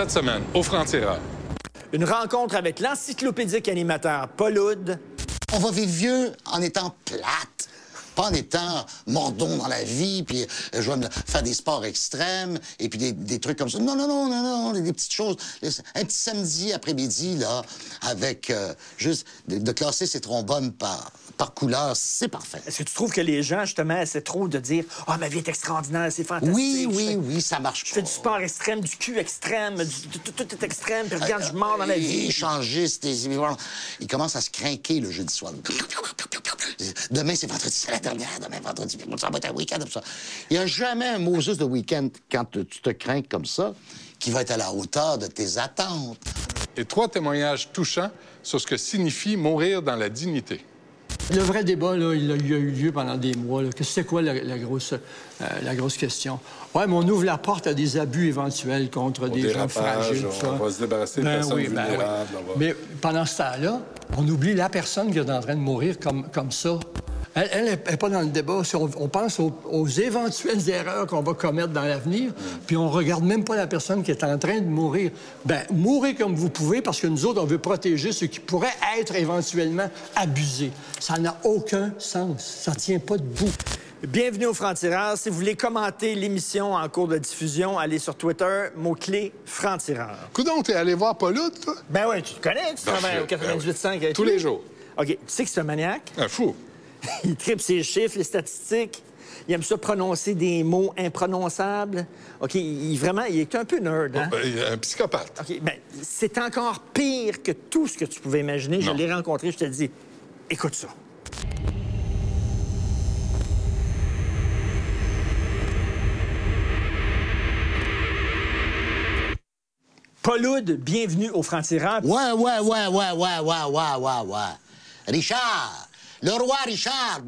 Cette semaine, au franc-tireur. Une rencontre avec l'encyclopédique animateur Paul Oud. On va vivre vieux en étant plate. Pas en étant mordon dans la vie, puis euh, je vais me faire des sports extrêmes, et puis des, des trucs comme ça. Non, non, non, non, non, des petites choses. Un petit samedi après-midi, là, avec euh, juste de, de classer ses trombones par, par couleur, c'est parfait. Est-ce que tu trouves que les gens, justement, essaient trop de dire Ah, ma vie est extraordinaire, c'est fantastique. Oui, oui, fais- oui, ça marche Je fais du sport extrême, du cul extrême, du- tout, tout est extrême, puis regarde, je mords dans la vie. Échangiste, des- il commence à se craquer le jeudi soir. Demain, c'est vendredi, c'est la dernière. Demain, vendredi, puis ça va être un week-end comme ça. Il n'y a jamais un Moses de week-end quand tu te crains comme ça qui va être à la hauteur de tes attentes. Et trois témoignages touchants sur ce que signifie mourir dans la dignité. Le vrai débat, là, il, a, il a eu lieu pendant des mois. là, que C'était quoi la, la grosse, euh, la grosse question? Oui, mais on ouvre la porte à des abus éventuels contre des gens fragiles. on ça. va se débarrasser de Ben personnes oui, ben vulnérables, va- Mais pendant ce temps-là, on oublie la personne qui est en train de mourir comme, comme ça. Elle, n'est pas dans le débat. Si on, on pense aux, aux éventuelles erreurs qu'on va commettre dans l'avenir, puis on regarde même pas la personne qui est en train de mourir. Ben, mourrez comme vous pouvez, parce que nous autres, on veut protéger ceux qui pourraient être éventuellement abusés. Ça n'a aucun sens. Ça tient pas debout. Bienvenue au Franc-Tireur. Si vous voulez commenter l'émission en cours de diffusion, allez sur Twitter, mot-clé Franc-Tireur. Coudon, t'es allé voir Paul Oud, toi? Ben oui, tu te connais, tu Ben, travailles au ben oui. 98.5 avec Tous les jours. OK, tu sais que c'est un maniaque? Un fou. Il tripe ses chiffres, les statistiques. Il aime ça prononcer des mots imprononçables. OK, il, il- vraiment, il est un peu nerd, hein? Euh, Un psychopathe. OK, ben, c'est encore pire que tout ce que tu pouvais imaginer. Je l'ai rencontré, je te dis, écoute ça. Paul Oud, bienvenue au Franc-Tireur. Ouais, ouais, ouais, ouais, ouais, ouais, ouais, ouais, ouais. Richard, le roi Richard.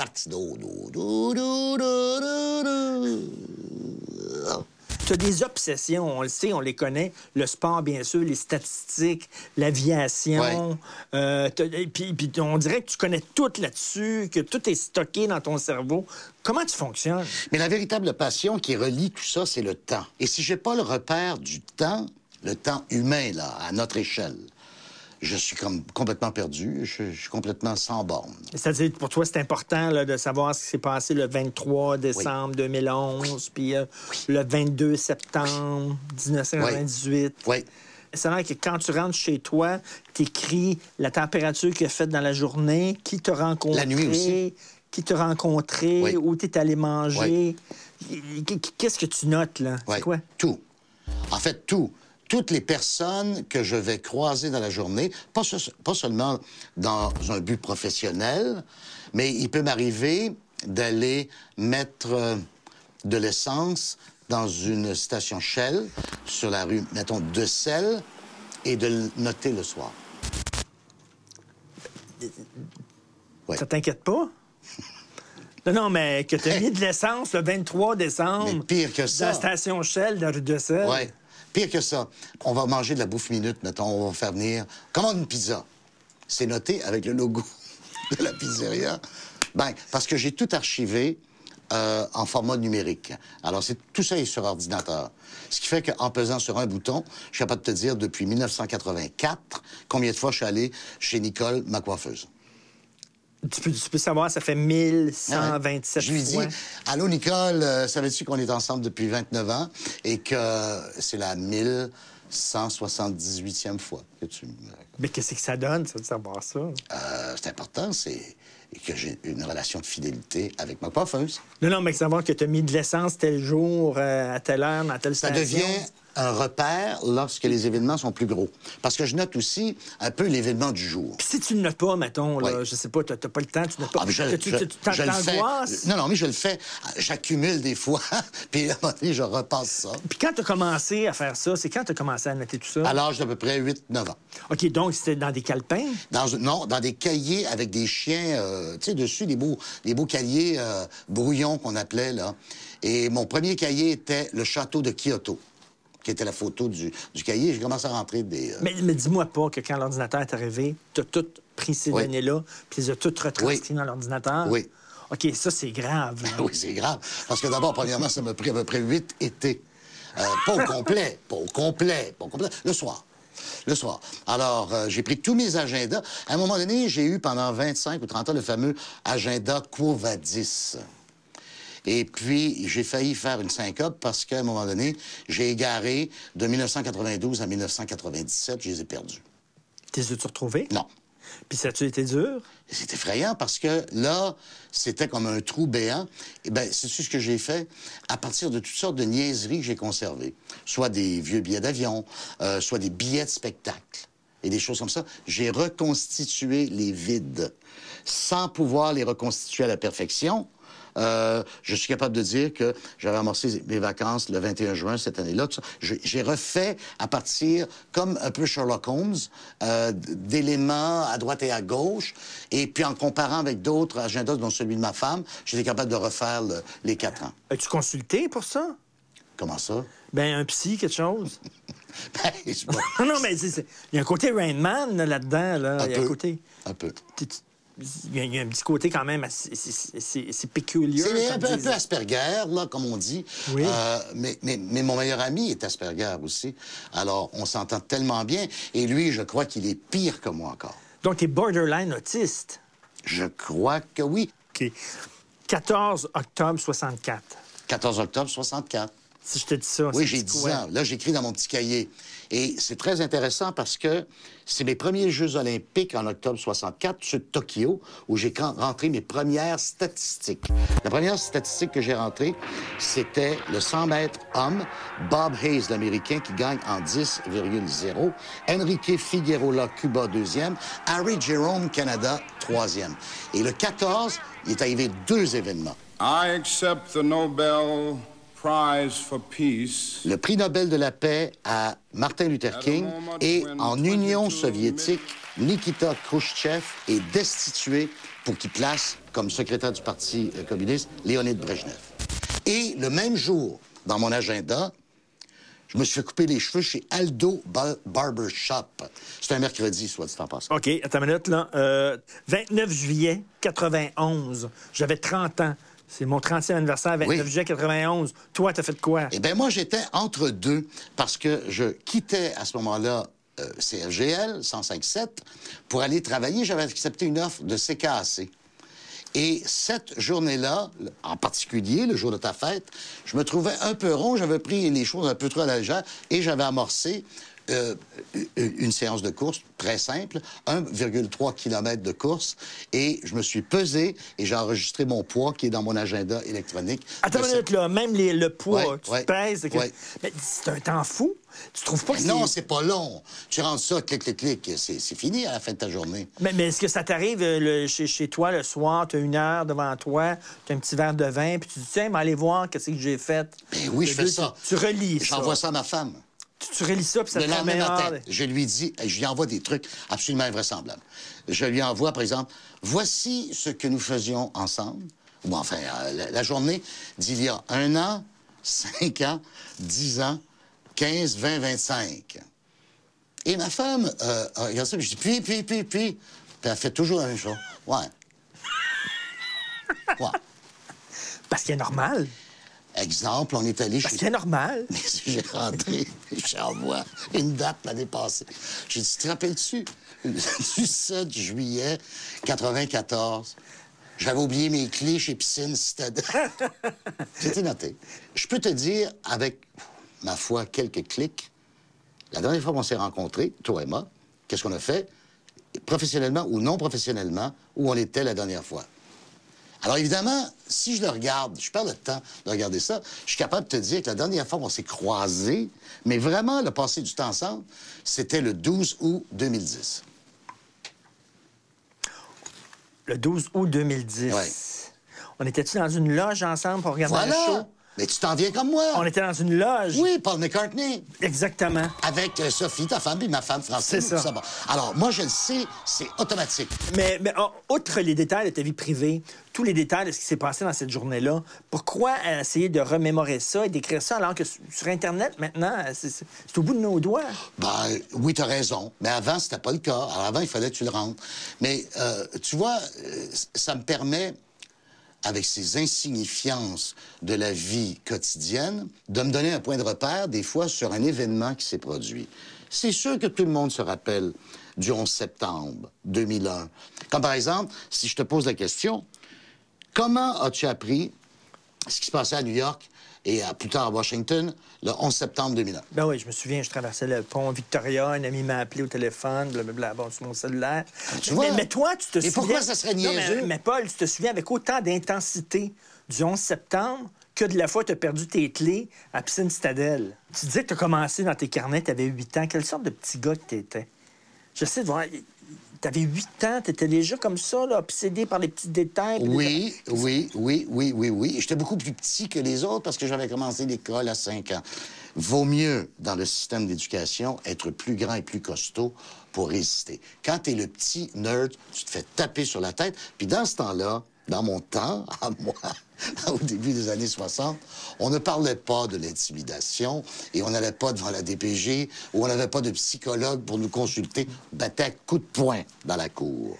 Tu as des obsessions, on le sait, on les connaît. Le sport, bien sûr, les statistiques, l'aviation. Euh, puis on dirait que tu connais tout là-dessus, que tout est stocké dans ton cerveau. Comment tu fonctionnes? Mais la véritable passion qui relie tout ça, c'est le temps. Et si j'ai pas le repère du temps, le temps humain, là, à notre échelle, je suis comme complètement perdu, je, je suis complètement sans borne. C'est-à-dire, pour toi, c'est important là, de savoir ce qui s'est passé le 23 décembre 2011, puis euh, le 22 septembre 1998. Oui. C'est vrai que quand tu rentres chez toi, t'écris la température qu'il a faite dans la journée, qui t'a rencontré, La nuit aussi. qui t'a rencontré, où t'es allé manger. Qu'est-ce que tu notes, là? C'est quoi? Tout. En fait, tout. Toutes les personnes que je vais croiser dans la journée, pas, se- pas seulement dans un but professionnel, mais il peut m'arriver d'aller mettre euh, de l'essence dans une station Shell sur la rue, mettons, de Selle et de le noter le soir. Ouais. Ça t'inquiète pas? Non, non, mais que t'as mis de l'essence le 23 décembre. Mais pire que ça. Dans la station Shell de la rue de Selle. Ouais. Pire que ça, on va manger de la bouffe minute, mettons, on va faire venir. Commande une pizza? C'est noté avec le logo de la pizzeria. Ben, parce que j'ai tout archivé euh, en format numérique. Alors, c'est tout ça est sur ordinateur. Ce qui fait qu'en pesant sur un bouton, je suis capable de te dire depuis 1984 combien de fois je suis allé chez Nicole, ma coiffeuse. Tu peux, tu peux savoir, ça fait 1127 Je lui dis, fois. allô Nicole, euh, savais-tu qu'on est ensemble depuis 29 ans et que c'est la 1178e fois que tu me... Mais qu'est-ce que ça donne, ça, de savoir ça? Euh, c'est important, c'est que j'ai une relation de fidélité avec ma coiffeuse. Non, non, mais savoir que tu as mis de l'essence tel jour, euh, à telle heure, dans telle Ça station. devient un repère lorsque les événements sont plus gros. Parce que je note aussi un peu l'événement du jour. Puis si tu ne notes pas, mettons, là, Ouais. je sais pas, tu n'as pas le temps, tu notes pas. Ah, mais je, tu, je- tu- tu- t'en- je le fais. Non, non, mais je le fais. J'accumule des fois, puis à un moment donné, je repasse ça. Puis quand tu as commencé à faire ça, c'est quand tu as commencé à noter tout ça? À l'âge d'à peu près 8-9 ans. OK, donc c'était dans des calepins? Dans, non, dans des cahiers avec des chiens, euh, tu sais, dessus, des beaux, des beaux cahiers euh, brouillons qu'on appelait, là. Et mon premier cahier était le château de Kyoto, qui était la photo du, du cahier. J'ai commencé à rentrer des... euh, Mais, mais dis-moi pas que quand l'ordinateur est arrivé, tu as tout pris ces Oui. données-là, puis les as toutes retranscrites Oui. dans l'ordinateur? Oui. OK, ça, c'est grave. Oui, c'est grave. Parce que d'abord, premièrement, ça m'a pris à peu près huit étés Euh, pas au complet, pas au complet, pas au complet. Le soir. Le soir. Alors, euh, j'ai pris tous mes agendas. À un moment donné, j'ai eu pendant 25 ou 30 ans le fameux agenda Quo Vadis. Et puis, j'ai failli faire une syncope parce qu'à un moment donné, j'ai égaré de 1992 à 1997, je les ai perdus. T'es as-tu retrouvé? Non. Puis ça a-tu été dur? C'est effrayant parce que là, c'était comme un trou béant. Et ben, c'est ce que j'ai fait à partir de toutes sortes de niaiseries que j'ai conservées. Soit des vieux billets d'avion, euh, soit des billets de spectacle et des choses comme ça. J'ai reconstitué les vides sans pouvoir les reconstituer à la perfection. Euh, je suis capable de dire que j'avais amorcé mes vacances le 21 juin cette année-là. Je- J'ai refait à partir, comme un peu Sherlock Holmes, euh, d'éléments à droite et à gauche. Et puis en comparant avec d'autres agendas, dont celui de ma femme, j'étais capable de refaire le- les quatre ans. As-tu consulté pour ça? Comment ça? Ben, un psy, quelque chose? Ben, pas- non, non, mais il y a un côté Rain Man là, là-dedans. Là. un Il y a un peu. côté... Un peu. Tu- tu- Il y, a, un petit côté quand même assez, c'est- péculier. C'est un peu, Asperger, là, comme on dit. Oui. Euh, mais, mais, mais mon meilleur ami est Asperger aussi. Alors, on s'entend tellement bien. Et lui, je crois qu'il est pire que moi encore. Donc, t'es borderline autiste. Je crois que oui. OK. 14 octobre 64. 14 octobre 64. Si je te dis ça, Oui, j'ai petit 10 quoi? ans. Là, j'écris dans mon petit cahier. Et c'est très intéressant parce que c'est mes premiers Jeux olympiques en octobre 64, ceux de Tokyo, où j'ai rentré mes premières statistiques. La première statistique que j'ai rentrée, c'était le 100 mètres homme, Bob Hayes, l'Américain, qui gagne en 10,0. Enrique Figueroa, Cuba, deuxième. Harry Jerome, Canada, troisième. Et le 14, il est arrivé deux événements. I accept the Nobel. Le prix Nobel de la paix à Martin Luther King et en Union soviétique, Nikita Khrouchtchev est destitué pour qu'il place comme secrétaire du Parti euh, communiste Léonid Brejnev. Et le même jour, dans mon agenda, je me suis fait couper les cheveux chez Aldo Ba- Barber Shop. C'est un mercredi, soit dit en passant. OK, attends une minute, là. Euh, 29 juillet 91. J'avais 30 ans. C'est mon 30e anniversaire, 29 Oui. juillet 91. Toi, t'as fait quoi? Eh bien, moi, j'étais entre deux parce que je quittais à ce moment-là euh, CFGL 105.7 pour aller travailler. J'avais accepté une offre de CKAC. Et cette journée-là, en particulier, le jour de ta fête, je me trouvais un peu rond, j'avais pris les choses un peu trop à la légère et j'avais amorcé euh, une séance de course très simple, 1,3 km de course, et je me suis pesé et j'ai enregistré mon poids qui est dans mon agenda électronique. Attends une minute, là. Même les- le poids, Ouais, tu ouais, te pèses. que- ouais. Mais c'est un temps fou. Tu trouves pas que Mais non, c'est pas long. Tu rentres ça, clic, clic, clic, c'est fini à la fin de ta journée. Mais, mais est-ce que ça t'arrive euh, chez, chez toi le soir, tu as une heure devant toi, tu as un petit verre de vin, puis tu dis, tiens, mais allez voir qu'est-ce que j'ai fait. Ben oui, je fais ça. Tu, tu relis ça. J'envoie ça à ma femme. Tu, relis ça, puis ça le te lendemain matin, je lui dis, je lui envoie des trucs absolument invraisemblables. Je lui envoie, par exemple, voici ce que nous faisions ensemble, ou enfin, euh, la, la journée d'il y a un an, cinq ans, dix ans, 15, 20, 25. Et ma femme euh, euh, regarde ça, je dis, puis, puis, puis, puis. Puis elle fait toujours la même chose. Ouais. Ouais. Parce qu'il est normal. Exemple, on est allé Parce chez... qu'il est normal. Mais j'ai rentré, j'envoie une date l'année passée. J'ai dit, te rappelles-tu, du 7 juillet 94, j'avais oublié mes clés chez Piscine Citadelle. C'était noté. Je peux te dire, avec, ma foi, quelques clics, la dernière fois qu'on s'est rencontrés, toi et moi, qu'est-ce qu'on a fait, professionnellement ou non professionnellement, où on était la dernière fois? Alors évidemment, si je le regarde, je perds le temps de regarder ça, je suis capable de te dire que la dernière fois qu'on s'est croisés, mais vraiment le passé du temps ensemble, c'était le 12 août 2010. Le 12 août 2010. Ouais. On était-tu dans une loge ensemble pour regarder le show? Mais tu t'en viens comme moi! On était dans une loge. Oui, Paul McCartney! Exactement. Avec euh, Sophie, ta femme, et ma femme française. C'est ça. Bon. Alors, moi, je le sais, c'est automatique. Mais, mais oh, outre les détails de ta vie privée, tous les détails de ce qui s'est passé dans cette journée-là, pourquoi essayer de remémorer ça et d'écrire ça alors que sur Internet, maintenant, c'est c'est- au bout de nos doigts? Ben, oui, t'as raison. Mais avant, c'était pas le cas. Alors, avant, il fallait que tu le rentres. Mais, euh, tu vois, euh, ça me permet avec ces insignifiances de la vie quotidienne, de me donner un point de repère, des fois, sur un événement qui s'est produit. C'est sûr que tout le monde se rappelle du 11 septembre 2001. Comme par exemple, si je te pose la question, comment as-tu appris ce qui se passait à New York et à, plus tard à Washington le 11 septembre 2001? Ben oui, je me souviens, je traversais le pont Victoria, un ami m'a appelé au téléphone, blablabla, bon, sur mon cellulaire. Tu vois? mais, mais toi, tu te Mais souviens... pourquoi ça serait Non, niaiseux? mais, mais Paul, tu te souviens avec autant d'intensité du 11 septembre que de la fois tu as perdu tes clés à Piscine Citadelle? Tu disais que tu as commencé dans tes carnets, tu avais 8 ans. Quelle sorte de petit gars que tu étais? J'essaie de voir... Tu avais 8 ans, tu étais déjà comme ça, là, obsédé par les petits détails. les- Oui, oui, oui, oui, oui, oui. J'étais beaucoup plus petit que les autres parce que j'avais commencé l'école à 5 ans. Vaut mieux, dans le système d'éducation, être plus grand et plus costaud pour résister. Quand tu es le petit nerd, tu te fais taper sur la tête. Puis dans ce temps-là, dans mon temps, à moi, au début des années 60, on ne parlait pas de l'intimidation et on n'allait pas devant la DPG ou on n'avait pas de psychologue pour nous consulter, battait à coups de poing dans la cour.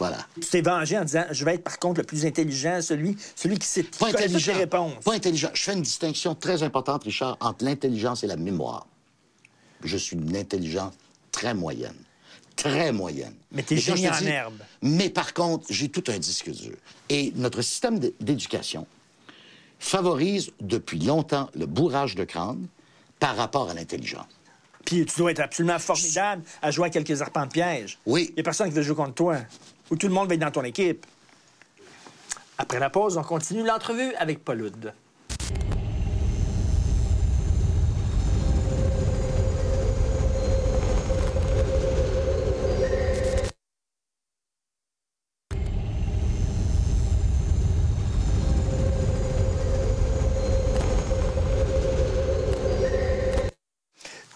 Voilà. Tu t'es vengé en disant je vais être par contre le plus intelligent, celui, celui qui sait Pas intelligent. réponses. Pas intelligent. Je fais une distinction très importante, Richard, entre l'intelligence et la mémoire. Je suis d'une intelligence très moyenne. Très moyenne. Mais t'es génie en herbe. Mais par contre, j'ai tout un disque dur. Et notre système d'éducation favorise depuis longtemps le bourrage de crâne par rapport à l'intelligence. Puis tu dois être absolument formidable à jouer à quelques arpents de piège. Oui. Il n'y a personne qui veut jouer contre toi. Ou tout le monde va être dans ton équipe. Après la pause, on continue l'entrevue avec Paul.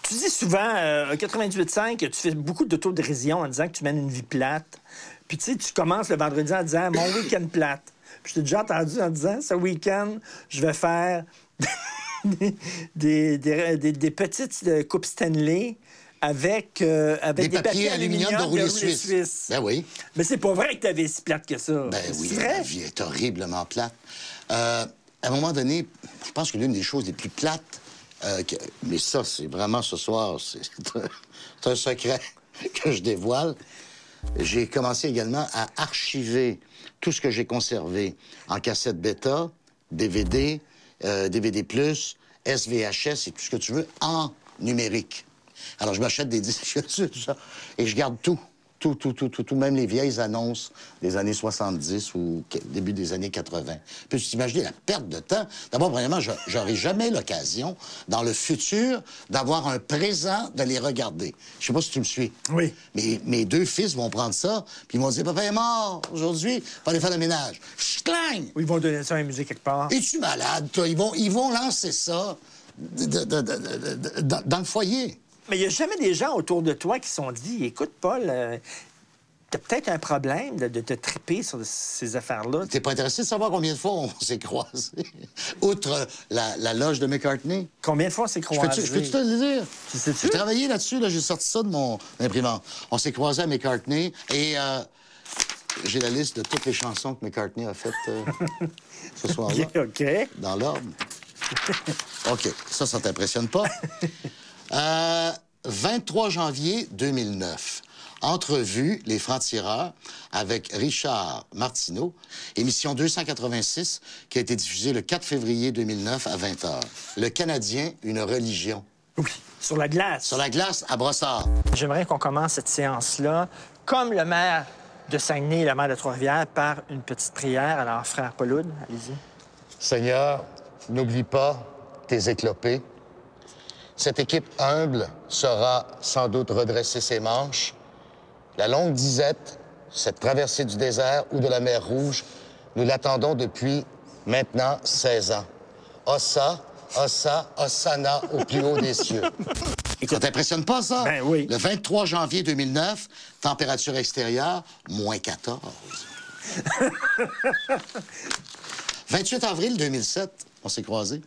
Tu dis souvent, euh, 98.5, que tu fais beaucoup d'autodérision en disant que tu mènes une vie plate. Puis tu sais, tu commences le vendredi en disant mon week-end plate. Puis je t'ai déjà entendu en disant ce week-end, je vais faire des, des, des- des- des petites euh, coupes Stanley avec, euh, avec Des papiers aluminium de roulé suisse. Ben oui. Mais c'est pas vrai que tu avais si plate que ça. Ben oui, vrai? la vie est horriblement plate. Euh, à un moment donné, je pense que l'une des choses les plus plates, euh, mais ça, c'est vraiment ce soir, c'est un secret que je dévoile. J'ai commencé également à archiver tout ce que j'ai conservé en cassette bêta, DVD, DVD+, SVHS et tout ce que tu veux en numérique. Alors, je m'achète des disques et je garde tout. Tout, tout, tout, tout, tout, même les vieilles annonces des années 70 ou début des années 80. Puis tu t'imaginer la perte de temps. D'abord, premièrement, je- j'aurai jamais l'occasion, dans le futur, d'avoir un présent de les regarder. Je sais pas si tu me suis. Oui. Mes, mes deux fils vont prendre ça, puis ils vont dire, papa est mort aujourd'hui, faut aller faire le ménage. Schlang! Ou ils vont donner ça à un musée quelque part. Es-tu malade, toi? Ils vont, ils vont lancer ça de- de- de- dans le foyer. Mais il n'y a jamais des gens autour de toi qui se sont dit Écoute, Paul, euh, t'as peut-être un problème de, de te triper sur ces affaires-là. T'es pas intéressé de savoir combien de fois on s'est croisés? Outre la, la loge de McCartney? Combien de fois on s'est croisés? je peux-tu te le dire? Tu sais-tu? J'ai travaillé là-dessus, là, j'ai sorti ça de mon imprimante. On s'est croisés à McCartney et euh, j'ai la liste de toutes les chansons que McCartney a faites euh, ce soir-là. OK. Dans l'ordre. OK, ça, ça t'impressionne pas? Euh, 23 janvier 2009. Entrevue Les Francs-Tireurs avec Richard Martineau, émission 286 qui a été diffusée le 4 février 2009 à 20h. Le Canadien, une religion. Oui. Sur la glace. Sur la glace à Brossard. J'aimerais qu'on commence cette séance-là, comme le maire de Saguenay et le maire de Trois-Rivières, par une petite prière. Alors, frère Pauloud, allez-y. Seigneur, n'oublie pas tes éclopés. Cette équipe humble saura sans doute redresser ses manches. La longue disette, cette traversée du désert ou de la mer Rouge, nous l'attendons depuis maintenant 16 ans. Ossa, Ossa, Ossana au plus haut des cieux. Ça t'impressionne pas, ça? Ben oui. Le 23 janvier 2009, température extérieure, moins 14. 28 avril 2007, on s'est croisés.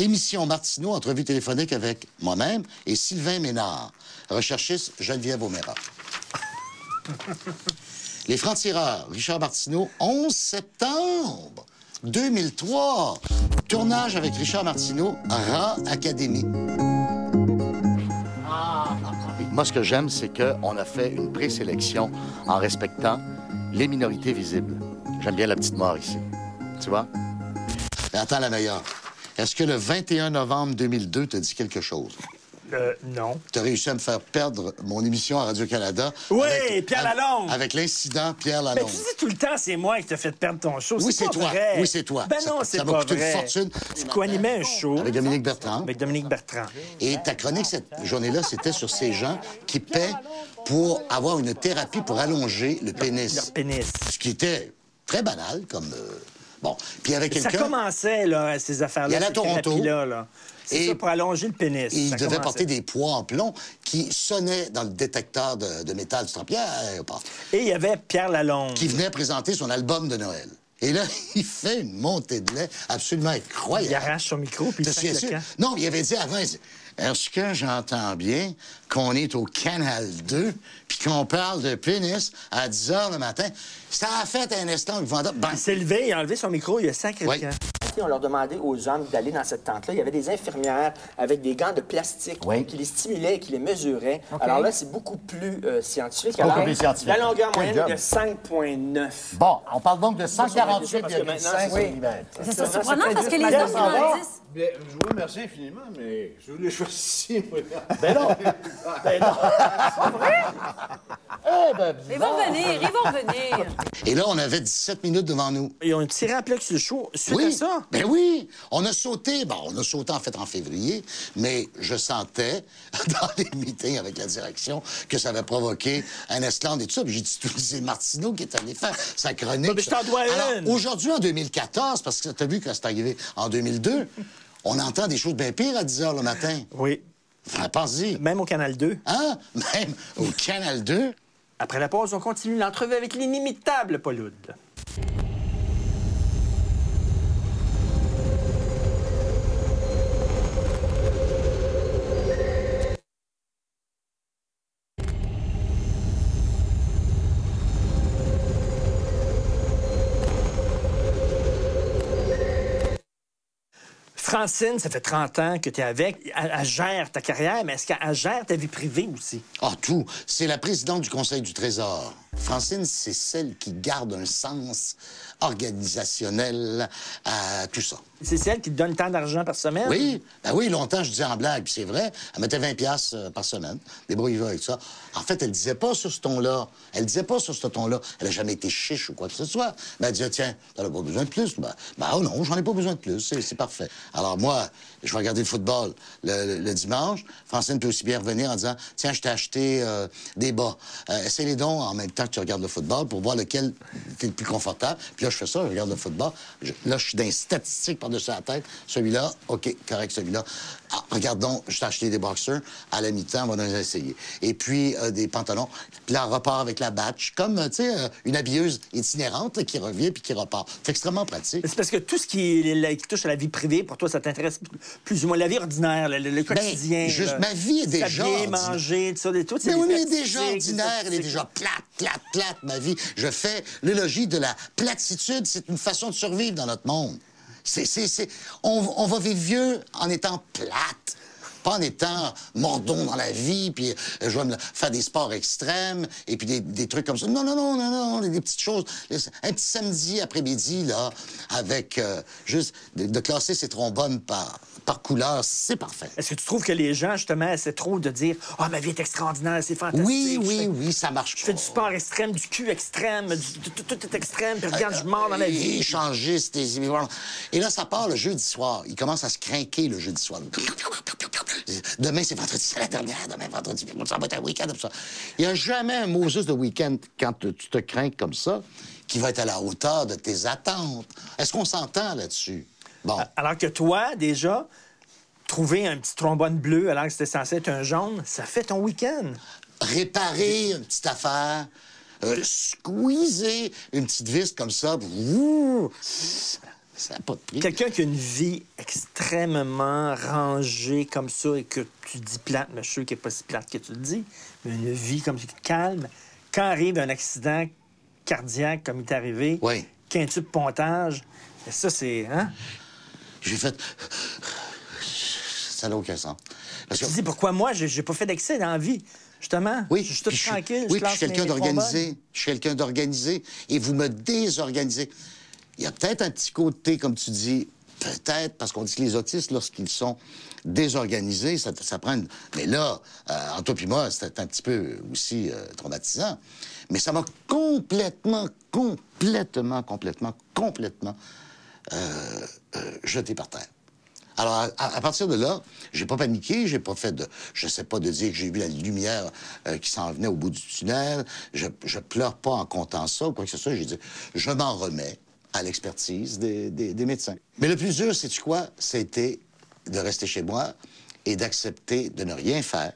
Émission Martineau, entrevue téléphonique avec moi-même et Sylvain Ménard, recherchiste Geneviève O'Mara. Les francs-tireurs, Richard Martineau, 11 septembre 2003. Tournage avec Richard Martineau, Ra Academy. Moi, ce que j'aime, c'est qu'on a fait une présélection en respectant les minorités visibles. J'aime bien la petite mort ici. Tu vois? Mais attends la meilleure. Est-ce que le 21 novembre 2002 te dit quelque chose? Euh, non. Tu as réussi à me faire perdre mon émission à Radio-Canada. Oui, avec- Pierre Lalonde. Avec l'incident Pierre Mais Lalonde. tu dis tout le temps, c'est moi qui t'ai fait perdre ton show. Oui, c'est toi. vrai. Oui, c'est toi. Ben Ça- non, ça c'est m'a pas coûté une vrai. fortune. Tu co-animais un show Avec Dominique Bertrand. avec Dominique Bertrand. Et ta chronique cette journée-là, c'était sur ces gens qui paient pour avoir une thérapie pour allonger le pénis. Leur pénis. Ce qui était très banal comme. euh, Bon. Puis il y avait Ça quelqu'un. commençait, là, ces affaires-là. Il y à Toronto. là. C'est Et- ça, pour allonger le pénis. Et il devait porter des poids en plomb qui sonnaient dans le détecteur de, de métal du Pierre, Et il y avait Pierre Lalonde. qui venait présenter son album de Noël. Et là, il fait une montée de lait absolument Il incroyable. arrache son micro, puis il le camp. Non, il avait dit avant, il dit, est-ce que j'entends bien qu'on est au Canal 2 puis qu'on parle de pénis à 10 h le matin? Ça a fait un instant que. Ben, Il s'est levé, il a enlevé son micro, il a sacré Oui. On leur demandait aux hommes d'aller dans cette tente-là. Il y avait des infirmières avec des gants de plastique Oui. qui les stimulaient et qui les mesuraient. Alors là, c'est beaucoup plus euh, scientifique. beaucoup Alors, plus scientifique. La longueur moyenne est de 5,9. Bon, on parle donc de Parce que maintenant, c'est 148,5 mm. C'est ça, surprenant parce que les hommes grandissent. Mais, je vous remercie infiniment, mais je voulais choisir. Ben non! Ben non! Eh ben, Ils vont venir, ils vont venir. Et là, on avait 17 minutes devant nous. Ils ont tiré à plat sur le show suite Oui, à ça? ben oui, on a sauté. Bon, on a sauté en fait en février, mais je sentais dans les meetings avec la direction que ça avait provoqué un esclandre et tout ça. Puis j'ai dit, c'est Martineau qui est allé faire sa chronique. mais je t'en dois Alors, aujourd'hui, en 2014, parce que tu as vu que c'est arrivé en 2002, on entend des choses bien pires à 10 h le matin. Oui. Enfin, pense-y. Même au Canal 2. Hein? Même au Canal 2. Après la pause, on continue l'entrevue avec l'inimitable Paul. Francine, ça fait 30 ans que tu es avec. Elle, gère ta carrière, mais est-ce qu'elle gère ta vie privée aussi? Ah, tout. C'est la présidente du Conseil du Trésor. Francine, c'est celle qui garde un sens organisationnel à tout ça. C'est celle qui te donne tant d'argent par semaine? Oui, ben oui, longtemps, je disais en blague, puis c'est vrai. Elle mettait 20 pièces par semaine. Débrouille-toi avec ça. En fait, elle disait pas sur ce ton-là. Elle disait pas sur ce ton-là. Elle a jamais été chiche ou quoi que ce soit. Mais elle disait, tiens, t'en as pas besoin de plus. Ben, ben oh non, j'en ai pas besoin de plus. C'est, c'est parfait. Alors moi, je vais regarder le football le, dimanche. Francine peut aussi bien revenir en disant, tiens, je t'ai acheté euh, des bas. Euh, essaie-les donc en même temps que tu regardes le football pour voir lequel t'es le plus confortable. Puis là, je fais ça, je regarde le football. Là, je suis dans les statistiques par-dessus la tête. Celui-là, OK, correct, celui-là. Ah, regardons, je t'ai acheté des boxers. À la mi-temps, on va les essayer. Et puis, euh, des pantalons. Puis là, on repart avec la batch. Comme, euh, tu sais, une habilleuse itinérante qui revient puis qui repart. C'est extrêmement pratique. C'est parce que tout ce qui, qui touche à la vie privée, pour toi, ça t'intéresse plus ou moins. La vie ordinaire, le, le- le quotidien. Ben, juste ma vie est déjà ordinaire. manger, tout ça, des- tout. Mais oui, mais elle est déjà ordinaire, elle est déjà plate, plate, plate, ma vie. Je fais l'élogie de la platitude. C'est une façon de survivre dans notre monde. C'est, c'est, c'est... On, on va vivre vieux en étant plate. Pas en étant mordon dans la vie, puis euh, je vais me faire des sports extrêmes, et puis des, des trucs comme ça. Non, non, non, non, non, des petites choses. Un petit samedi après-midi, là, avec euh, juste de, de classer ses trombones par, par couleur, c'est parfait. Est-ce que tu trouves que les gens, justement, essaient trop de dire Ah, ma vie est extraordinaire, c'est fantastique. Oui, je oui, fais- oui, ça marche Je fais du sport extrême, du cul extrême, du- tout, tout est extrême, puis regarde, je mords dans la vie. Échangiste, des Et là, ça part le jeudi soir. Il commence à se craquer le jeudi soir. Demain, c'est vendredi, c'est la dernière. Demain, vendredi, puis ça va être un week-end comme ça. Il n'y a jamais un Moses de week-end quand tu te crains comme ça qui va être à la hauteur de tes attentes. Est-ce qu'on s'entend là-dessus? Bon. Alors que toi, déjà, trouver un petit trombone bleu alors que c'était censé être un jaune, ça fait ton week-end. réparer une petite affaire, euh, squeezer une petite vis comme ça, ouh, ça n'a pas de prix. Quelqu'un qui a une vie extrêmement rangée comme ça et que tu dis plate, sûr qu'elle n'est pas si plate que tu le dis, mais une vie comme ça, calme, quand arrive un accident cardiaque comme il t'est arrivé. Oui. Quintuple pontage. Et ça, c'est. Hein? J'ai fait. Ça n'a aucun sens. Parce Tu que- te dis pourquoi moi, j'ai pas fait d'excès dans la vie, justement? Oui, je suis tout tranquille. Oui, je puis lance je suis quelqu'un d'organisé. Je suis quelqu'un d'organisé et vous me désorganisez. Il y a peut-être un petit côté, comme tu dis, peut-être, parce qu'on dit que les autistes, lorsqu'ils sont désorganisés, ça, prend... une- Mais là, euh, en toi puis moi, c'était un petit peu aussi euh, traumatisant. Mais ça m'a complètement, complètement, complètement, complètement euh, euh, jeté par terre. Alors, à, partir de là, j'ai pas paniqué, j'ai pas fait de... Je sais pas de dire que j'ai vu la lumière qui s'en venait au bout du tunnel. Je, je pleure pas en comptant ça ou quoi que ce soit. J'ai dit, je m'en remets à l'expertise des, des- des médecins. Mais le plus dur, c'est quoi? C'était de rester chez moi et d'accepter de ne rien faire,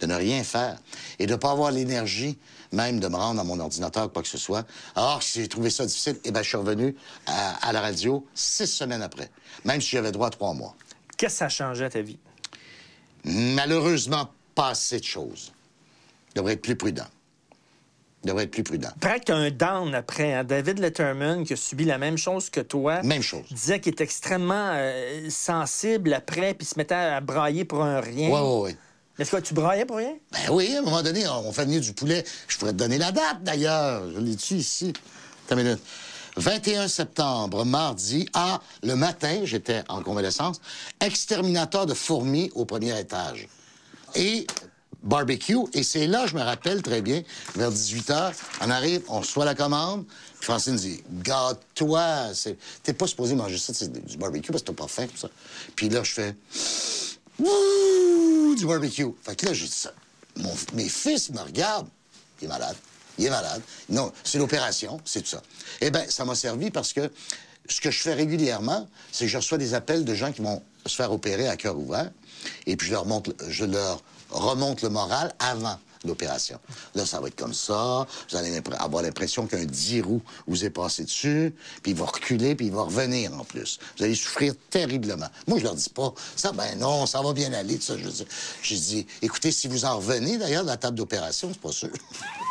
de ne rien faire et de ne pas avoir l'énergie même de me rendre à mon ordinateur ou quoi que ce soit. Alors, si j'ai trouvé ça difficile, eh ben, je suis revenu à, à la radio six semaines après, même si j'avais droit à trois mois. Qu'est-ce que ça changeait à ta vie? Malheureusement, pas assez de choses. Je devrais être plus prudent. Je devrais être plus prudent. Paraît que tu as un down après. hein? David Letterman, qui a subi la même chose que toi, Même chose. disait qu'il est extrêmement euh, sensible après, puis se mettait à brailler pour un rien. Oui, oui, oui. Est-ce que tu braillais pour rien? Ben oui, à un moment donné, on fait venir du poulet. Je pourrais te donner la date, d'ailleurs. Je l'ai dit ici. Attends une minute. 21 septembre, mardi, à le matin, j'étais en convalescence, exterminateur de fourmis au premier étage. Et barbecue. Et c'est là, je me rappelle très bien, vers 18 h, on arrive, on reçoit la commande. Puis Francine dit, garde-toi, t'es pas supposé manger ça, c'est du barbecue parce que t'as pas faim, tout ça. Puis là, je fais, Ouh, du barbecue. Fait que là, j'ai dit ça. Mon- mes fils me regardent. Il est malade. Il est malade. Non, c'est l'opération, c'est tout ça. Eh bien, ça m'a servi parce que ce que je fais régulièrement, c'est que je reçois des appels de gens qui vont se faire opérer à cœur ouvert. Et puis, je leur, montre, je leur remonte le moral avant l'opération. Là, ça va être comme ça. Vous allez avoir l'impression qu'un 10 roues vous est passé dessus, puis il va reculer, puis il va revenir en plus. Vous allez souffrir terriblement. Moi, je leur dis pas, ça, ben non, ça va bien aller, tout ça. Je, dis- je dis, écoutez, si vous en revenez, d'ailleurs, de la table d'opération, c'est pas sûr.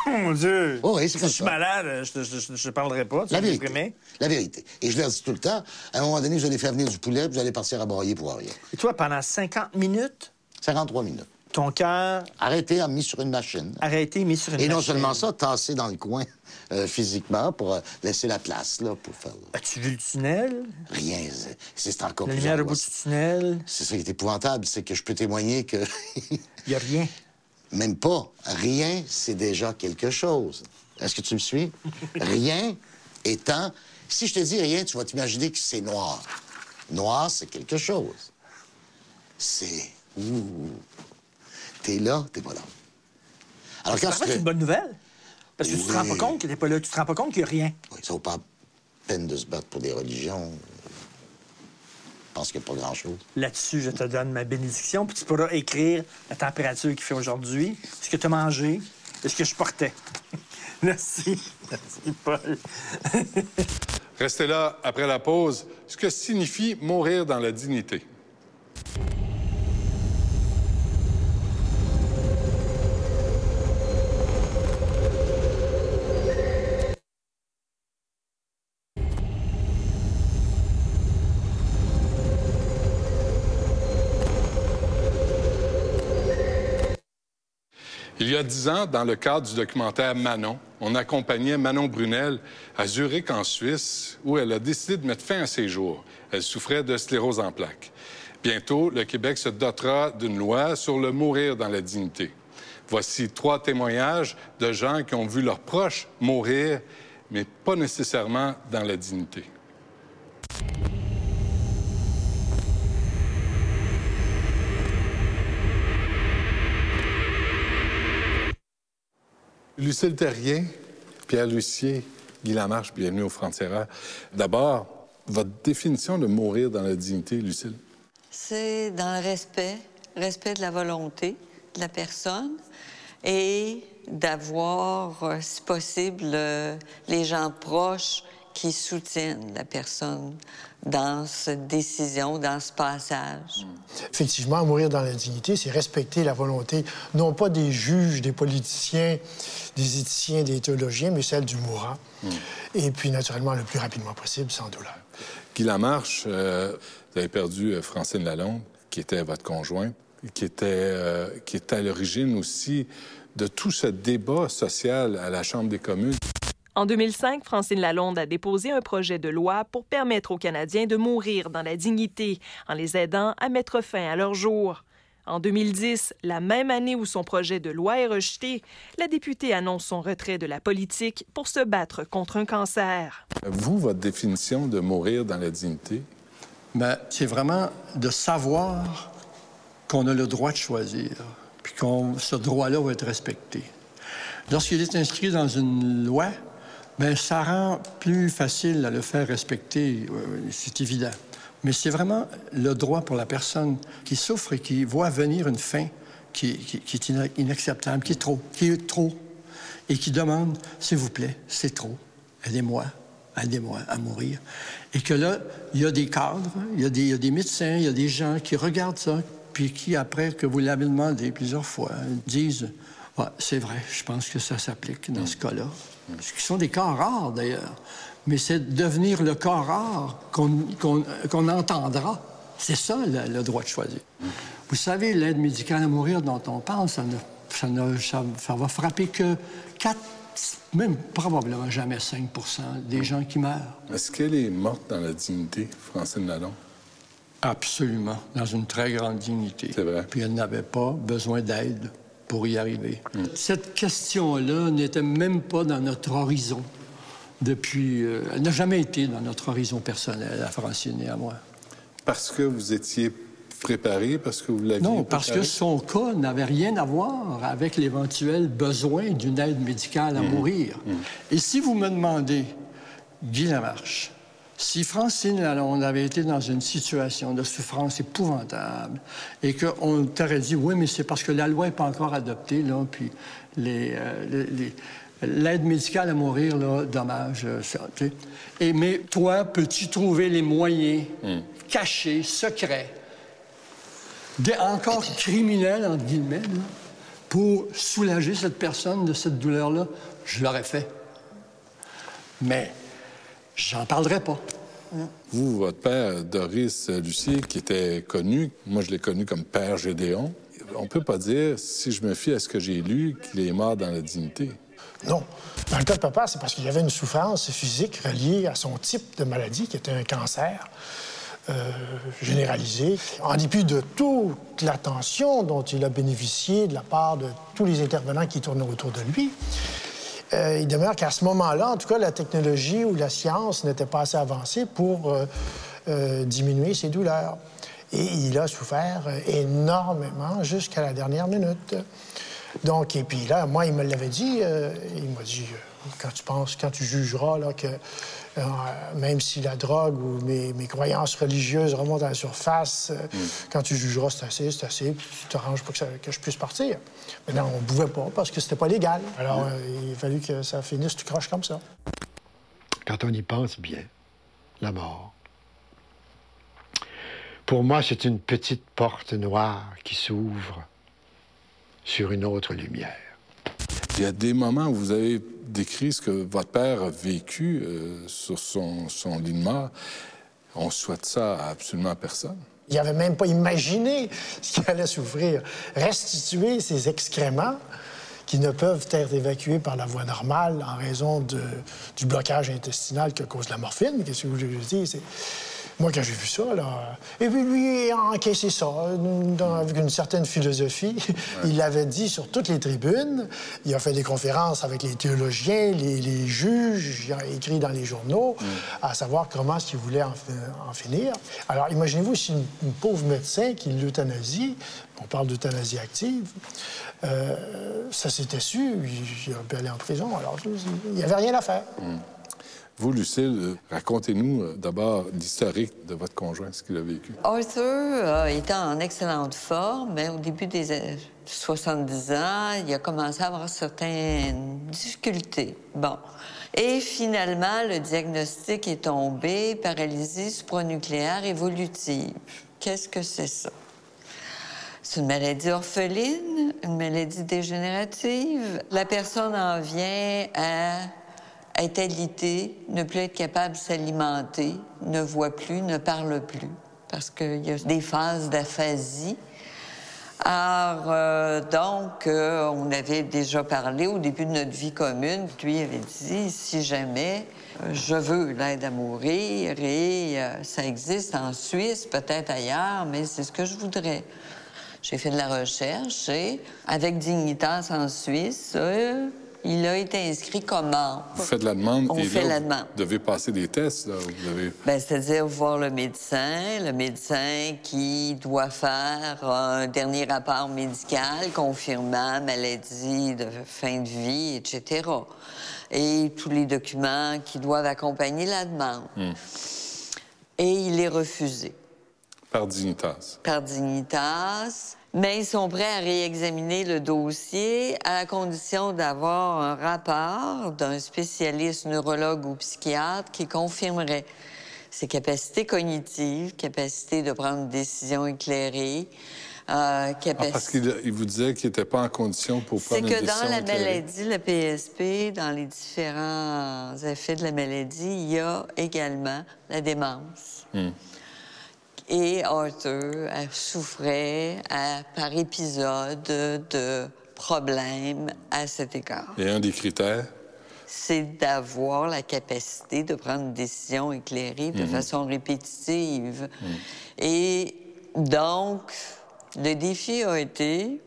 Mon Dieu! Oh oui, c'est si comme je suis malade, je te je, parlerai pas. Tu La vérité. La vérité. Et je leur dis tout le temps, à un moment donné, vous allez faire venir du poulet, puis vous allez partir à broyer pour rien. Et toi, pendant 50 minutes, 53 minutes. Ton cœur Arrêtez, mis sur une machine. arrêté, mis sur une Et non machine. seulement ça, tassé dans le coin euh, physiquement pour euh, laisser la place, là, pour faire As-tu vu le tunnel? rien. C'est- encore La plus lumière au bout du tunnel? C'est ça qui est épouvantable, c'est que je peux témoigner que Il n'y a rien. même pas rien, c'est déjà quelque chose. Est-ce que tu me suis? rien étant... Si je te dis rien, tu vas t'imaginer que c'est noir. Noir, c'est quelque chose. C'est... Ouh. T'es là, t'es pas là. Alors quand c'est une bonne nouvelle. Parce que tu te rends pas compte que t'es pas là. Tu te rends pas compte qu'il n'y a rien. Oui, ça vaut pas la peine de se battre pour des religions. Je pense qu'il n'y a pas grand-chose. Là-dessus, je te donne ma bénédiction, puis tu pourras écrire la température qu'il fait aujourd'hui, ce que tu as mangé, et ce que je portais. Merci. Merci, Paul. Restez là après la pause. Ce que signifie mourir dans la dignité. Il y a dix ans, dans le cadre du documentaire Manon, on accompagnait Manon Brunel à Zurich, en Suisse, où elle a décidé de mettre fin à ses jours. Elle souffrait de sclérose en plaques. Bientôt, le Québec se dotera d'une loi sur le mourir dans la dignité. Voici trois témoignages de gens qui ont vu leurs proches mourir, mais pas nécessairement dans la dignité. Lucille Terrien, Pierre Lucier, Guy Lamarche, bienvenue au Frontières. D'abord, votre définition de mourir dans la dignité, Lucille? C'est dans le respect, respect de la volonté de la personne et d'avoir, euh, si possible, euh, les gens proches qui soutiennent la personne dans cette décision, dans ce passage. Effectivement, mourir dans la dignité, c'est respecter la volonté, non pas des juges, des politiciens, des éthiciens, des théologiens, mais celle du mourant. Et puis, naturellement, le plus rapidement possible, sans douleur. Guy Lamarche, euh, vous avez perdu euh, Francine Lalonde, qui était votre conjointe, qui était, euh, qui était à l'origine aussi de tout ce débat social à la Chambre des communes. En 2005, Francine Lalonde a déposé un projet de loi pour permettre aux Canadiens de mourir dans la dignité en les aidant à mettre fin à leur jour. En 2010, la même année où son projet de loi est rejeté, la députée annonce son retrait de la politique pour se battre contre un cancer. Vous, votre définition de mourir dans la dignité? Bien, c'est vraiment de savoir qu'on a le droit de choisir, puis que ce droit-là va être respecté. Lorsqu'il est inscrit dans une loi, Bien, ça rend plus facile à le faire respecter, euh, c'est évident. Mais c'est vraiment le droit pour la personne qui souffre et qui voit venir une fin qui, qui, qui est inacceptable, qui est trop, qui est trop, et qui demande, s'il vous plaît, c'est trop, aidez-moi, aidez-moi à mourir. Et que là, il y a des cadres, il y a des, il y a des médecins, il y a des gens qui regardent ça, puis qui, après que vous l'avez demandé plusieurs fois, disent, ah, c'est vrai, je pense que ça s'applique dans ce cas-là ce qui sont des cas rares d'ailleurs. Mais c'est devenir le cas rare qu'on entendra. C'est ça, le, droit de choisir. Vous savez, l'aide médicale à mourir dont on parle, ça, ne, ça, va frapper que 4, même probablement jamais 5% des gens qui meurent. Est-ce qu'elle est morte dans la dignité, Francine Lalonde? Absolument, dans une très grande dignité. C'est vrai. Puis elle n'avait pas besoin d'aide pour y arriver. Cette question-là n'était même pas dans notre horizon depuis... Euh, elle n'a jamais été dans notre horizon personnel, à Francine et à moi. Parce que vous étiez préparé, parce que vous l'aviez Non, parce que son cas n'avait rien à voir avec l'éventuel besoin d'une aide médicale à mmh. mourir. Mmh. Et si vous me demandez, Guy Lamarche, si Francine Lalonde avait été dans une situation de souffrance épouvantable et qu'on t'aurait dit, oui, mais c'est parce que la loi n'est pas encore adoptée, là, puis euh, l'aide médicale à mourir, là, dommage. Euh, ça, et, mais toi, peux-tu trouver les moyens hmm. cachés, secrets, encore criminels, entre guillemets, pour soulager cette personne de cette douleur-là? Je l'aurais fait. Mais J'en parlerai pas. Vous, votre père, Doris Lucier, qui était connu, moi je l'ai connu comme père Gédéon, on peut pas dire, si je me fie à ce que j'ai lu, qu'il est mort dans la dignité. Non. Dans le cas de papa, c'est parce qu'il y avait une souffrance physique reliée à son type de maladie, qui était un cancer. Euh, généralisé, en dépit de toute l'attention dont il a bénéficié de la part de tous les intervenants qui tournaient autour de lui. Euh, il demeure qu'à ce moment-là, en tout cas, la technologie ou la science n'était pas assez avancée pour euh, euh, diminuer ses douleurs. Et il a souffert énormément jusqu'à la dernière minute. Donc, et puis là, moi, il me l'avait dit. il m'a dit, quand tu penses, quand tu jugeras là, que euh, même si la drogue ou mes, croyances religieuses remontent à la surface, euh, mm. quand tu jugeras, c'est assez, c'est assez, puis tu t'arranges pour que, je puisse partir. Mais non, on ne pouvait pas parce que c'était pas légal. Alors, mm. euh, il a fallu que ça finisse tout croche comme ça. Quand on y pense bien, la mort. Pour moi, c'est une petite porte noire qui s'ouvre sur une autre lumière. Il y a des moments où vous avez décrit ce que votre père a vécu euh, sur son, son lit de mort. On souhaite ça à absolument personne. Il n'avait même pas imaginé ce qu'il allait souffrir. Restituer ses excréments qui ne peuvent être évacués par la voie normale en raison de, du blocage intestinal que cause la morphine. Qu'est-ce que vous voulez dire? Moi, quand j'ai vu ça, là... Et puis lui, il a encaissé ça avec une certaine philosophie. Il l'avait dit sur toutes les tribunes. Il a fait des conférences avec les théologiens, les, juges. Il a écrit dans les journaux à savoir comment est-ce qu'il voulait en, finir. Alors, imaginez-vous si une, pauvre médecin qui l'euthanasie, on parle d'euthanasie active, euh, ça s'était su, il, aurait pu aller en prison. Alors, il n'y avait rien à faire. Vous, Lucille, euh, racontez-nous euh, d'abord l'historique de votre conjoint, ce qu'il a vécu. Arthur euh, était en excellente forme, mais au début des euh, 70 ans, il a commencé à avoir certaines difficultés. Bon. Et finalement, le diagnostic est tombé paralysie supranucléaire évolutive. Qu'est-ce que c'est ça? C'est une maladie orpheline, une maladie dégénérative. La personne en vient à être alitée, ne plus être capable de s'alimenter, ne voit plus, ne parle plus, parce qu'il y a des phases d'aphasie. Alors, euh, donc, euh, on avait déjà parlé au début de notre vie commune. Lui avait dit, si jamais euh, je veux l'aide à mourir, et ça existe en Suisse, peut-être ailleurs, mais c'est ce que je voudrais. J'ai fait de la recherche et, avec Dignitas en Suisse, il a été inscrit comme membre. Vous faites la demande On et fait là, la vous demande. devez passer des tests. Là. Vous avez... Ben, c'est-à-dire voir le médecin, le médecin qui doit faire un dernier rapport médical confirmant maladie de fin de vie, etc. Et tous les documents qui doivent accompagner la demande. Hmm. Et il est refusé Par Dignitas. par Dignitas, mais ils sont prêts à réexaminer le dossier à la condition d'avoir un rapport d'un spécialiste neurologue ou psychiatre qui confirmerait ses capacités cognitives, capacité de prendre une décision éclairée, euh, Ah, parce qu'il il vous disait qu'il n'était pas en condition pour C'est prendre une que dans la éclairée. maladie, le PSP, dans les différents effets de la maladie, il y a également la démence. Hmm. Et Arthur elle souffrait à- par épisode de problèmes à cet égard. Et un des critères, C'est d'avoir la capacité de prendre une décision éclairée de Mhm. façon répétitive. Et donc, le défi a été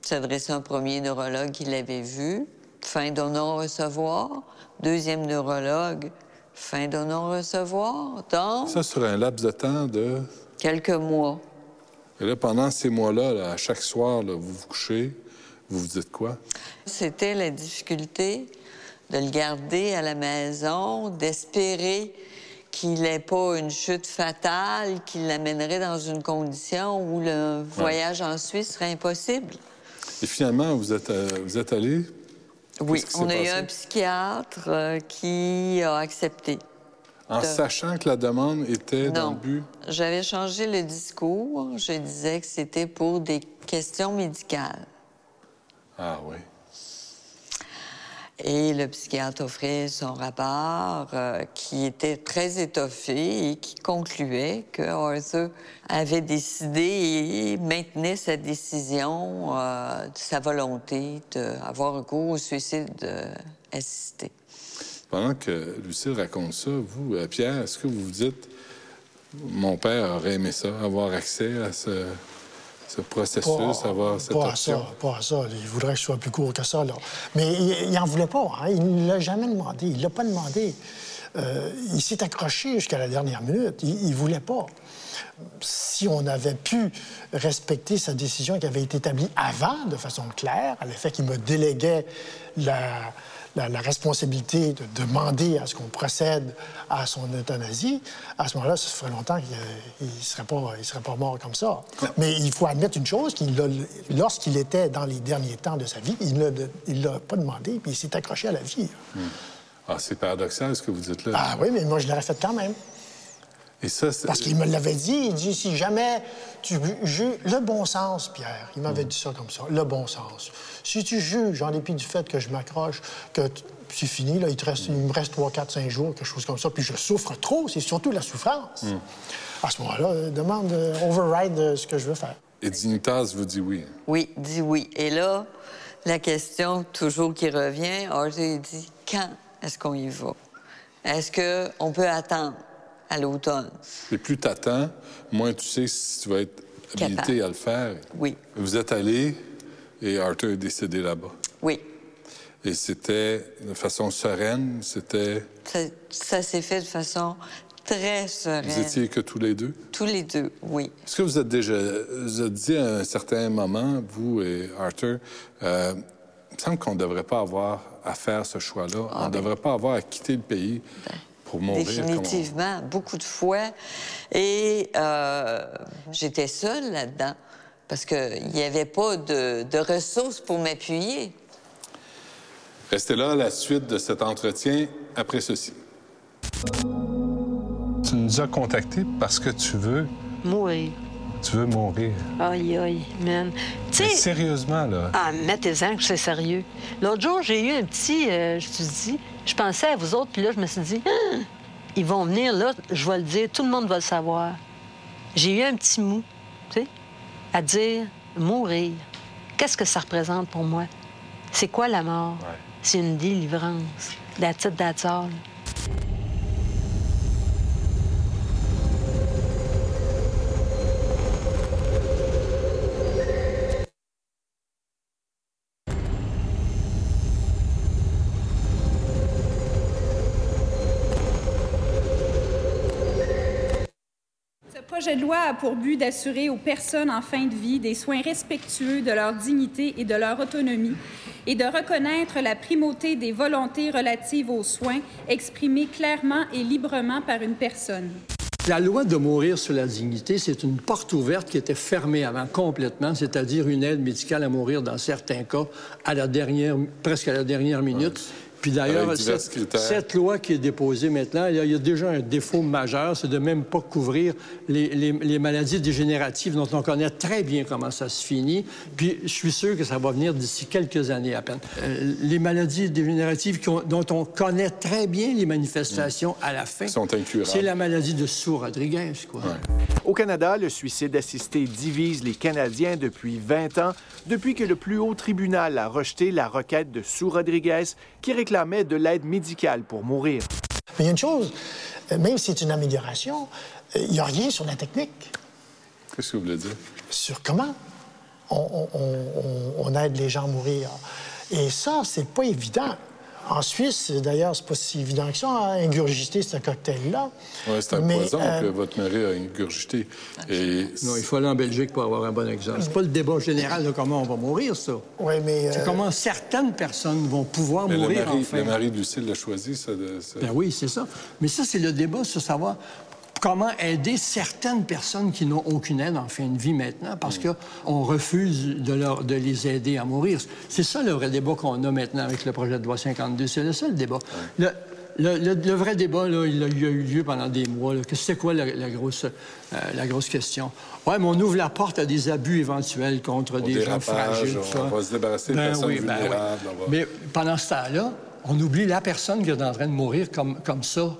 s'adresser à un premier neurologue qui l'avait vu, fin de non-recevoir. Deuxième neurologue, fin de non-recevoir. Donc, ça sur un laps de temps de... quelques mois. Et là, pendant ces mois-là, là, à chaque soir, là, vous vous couchez, vous vous dites quoi? C'était la difficulté de le garder à la maison, d'espérer qu'il n'ait pas une chute fatale qui l'amènerait dans une condition où le voyage en Suisse serait impossible. Et finalement, vous êtes, euh, vous êtes allé? Oui, on a eu un psychiatre euh, qui a accepté. En de- sachant que la demande était dans Non. le but... J'avais changé le discours. Je disais que c'était pour des questions médicales. Ah oui. Et le psychiatre offrait son rapport euh, qui était très étoffé et qui concluait que Arthur avait décidé et maintenait sa décision euh, sa volonté d'avoir recours au suicide euh, assisté. Pendant que Lucille raconte ça, vous, euh, Pierre, est-ce que vous vous dites, mon père aurait aimé ça, avoir accès à ce, ce processus, avoir cette pas à ça, pas à ça. Il voudrait que ce soit plus court que ça. Là. Mais il n'en voulait pas. hein. Il ne l'a jamais demandé. Il ne l'a pas demandé. Euh, il s'est accroché jusqu'à la dernière minute. Il ne voulait pas. Si on avait pu respecter sa décision qui avait été établie avant, de façon claire, à l'effet qu'il me déléguait la, la- la responsabilité de demander à ce qu'on procède à son euthanasie, à ce moment-là, ça ferait longtemps qu'il ne serait, pas- il serait pas mort comme ça. Mais il faut admettre une chose, qu'il a- lorsqu'il était dans les derniers temps de sa vie, il ne l'a pas demandé, puis il s'est accroché à la vie. Hmm. Ah, c'est paradoxal ce que vous dites là. Ah oui, mais moi, je l'aurais fait quand même. Et ça, c'est... Parce qu'il me l'avait dit, il dit, si jamais tu juges le bon sens, Pierre, il m'avait dit ça comme ça, le bon sens. Si tu juges, en dépit du fait que je m'accroche, que c'est fini, là, il, te reste, il me reste 3, 4, 5 jours, quelque chose comme ça, puis je souffre trop, c'est surtout la souffrance. Hmm. À ce moment-là, euh, demande, euh, override euh, ce que je veux faire. Et Dignitas vous dit oui. Oui, dit oui. Et là, la question toujours qui revient, Arthur il dit quand est-ce qu'on y va? Est-ce qu'on peut attendre? À l'automne? Et plus t'attends, moins tu sais si tu vas être habilité Capable. à le faire. Oui. Vous êtes allé et Arthur est décédé là-bas. Oui. Et c'était de façon sereine, c'était... Ça, ça s'est fait de façon très Vous sereine. étiez que tous les deux? Tous les deux, oui. Est-ce que vous êtes déjà vous êtes dit à un certain moment, vous et Arthur, euh, il me semble qu'on ne devrait pas avoir à faire ce choix-là. Ah, On ne ben. devrait pas avoir à quitter le pays Pour mourir, Définitivement, beaucoup de fois. Et euh, j'étais seule là-dedans parce qu'il n'y avait pas de, de ressources pour m'appuyer. Restez là à la suite de cet entretien après ceci. Tu nous as contactés parce que tu veux. Mourir. Tu veux mourir. Aïe, aïe, man. Mais sérieusement, là. Ah, mettez-en que c'est sérieux. L'autre jour, j'ai eu un petit. euh, je te dis, je pensais à vous autres, puis là, je me suis dit, Ah, ils vont venir, là, je vais le dire, tout le monde va le savoir. J'ai eu un petit mou, tu sais, à dire mourir. Qu'est-ce que ça représente pour moi? C'est quoi la mort? C'est une délivrance. That's it, that's all. Projet de loi a pour but d'assurer aux personnes en fin de vie des soins respectueux de leur dignité et de leur autonomie et de reconnaître la primauté des volontés relatives aux soins exprimées clairement et librement par une personne. La loi de mourir sur la dignité, c'est une porte ouverte qui était fermée avant complètement, c'est-à-dire une aide médicale à mourir dans certains cas à la dernière, presque à la dernière minute. Puis d'ailleurs, cette, loi qui est déposée maintenant, il y a, il y a déjà un défaut majeur, c'est de même pas couvrir les, les- les maladies dégénératives dont on connaît très bien comment ça se finit. Puis je suis sûr que ça va venir d'ici quelques années à peine. Euh, les maladies dégénératives dont on connaît très bien les manifestations à la fin, sont incurables. c'est la maladie de Soux-Rodriguez, quoi. Au Canada, le suicide assisté divise les Canadiens depuis 20 ans, depuis que le plus haut tribunal a rejeté la requête de Sue Rodriguez qui réclamait de l'aide médicale pour mourir. Mais il y a une chose, euh, même si c'est une amélioration, euh, il n'y a rien sur la technique, Qu'est-ce que vous voulez dire? sur comment on, on- on- on aide les gens à mourir. Et ça, c'est pas évident. En Suisse, d'ailleurs, c'est pas si évident que ça, à ingurgiter ce cocktail-là. Oui, c'est un Mais, poison euh, que votre mari a ingurgité. Et Non, il faut aller en Belgique pour avoir un bon exemple. C'est pas le débat général de comment on va mourir, ça. Oui, mais... C'est euh, comment certaines personnes vont pouvoir Mais le mourir mari, enfin. le mari de Lucille l'a choisi, ça. De, ça- Ben oui, c'est ça. Mais ça, c'est le débat sur savoir comment aider certaines personnes qui n'ont aucune aide en fin de vie maintenant parce qu'on refuse de, leur, de les aider à mourir. C'est ça le vrai débat qu'on a maintenant avec le projet de loi 52. C'est le seul débat. Le, le- le- le vrai débat, là, il, a, il a eu lieu pendant des mois. C'est quoi la, la grosse, euh, la grosse question? Oui, mais on ouvre la porte à des abus éventuels contre des gens fragiles. on va se débarrasser de Ben personnes oui, ben vulnérables, va- Mais pendant ce temps-là, on oublie la personne qui est en train de mourir comme, comme ça.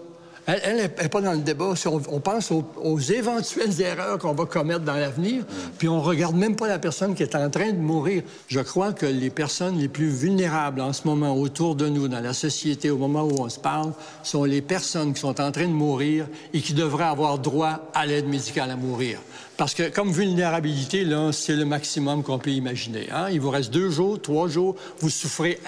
Elle n'est pas dans le débat. On, pense aux, aux éventuelles erreurs qu'on va commettre dans l'avenir, puis on regarde même pas la personne qui est en train de mourir. Je crois que les personnes les plus vulnérables en ce moment autour de nous, dans la société, au moment où on se parle, sont les personnes qui sont en train de mourir et qui devraient avoir droit à l'aide médicale à mourir. Parce que comme vulnérabilité, là, c'est le maximum qu'on peut imaginer. hein. Il vous reste deux jours, trois jours, vous souffrez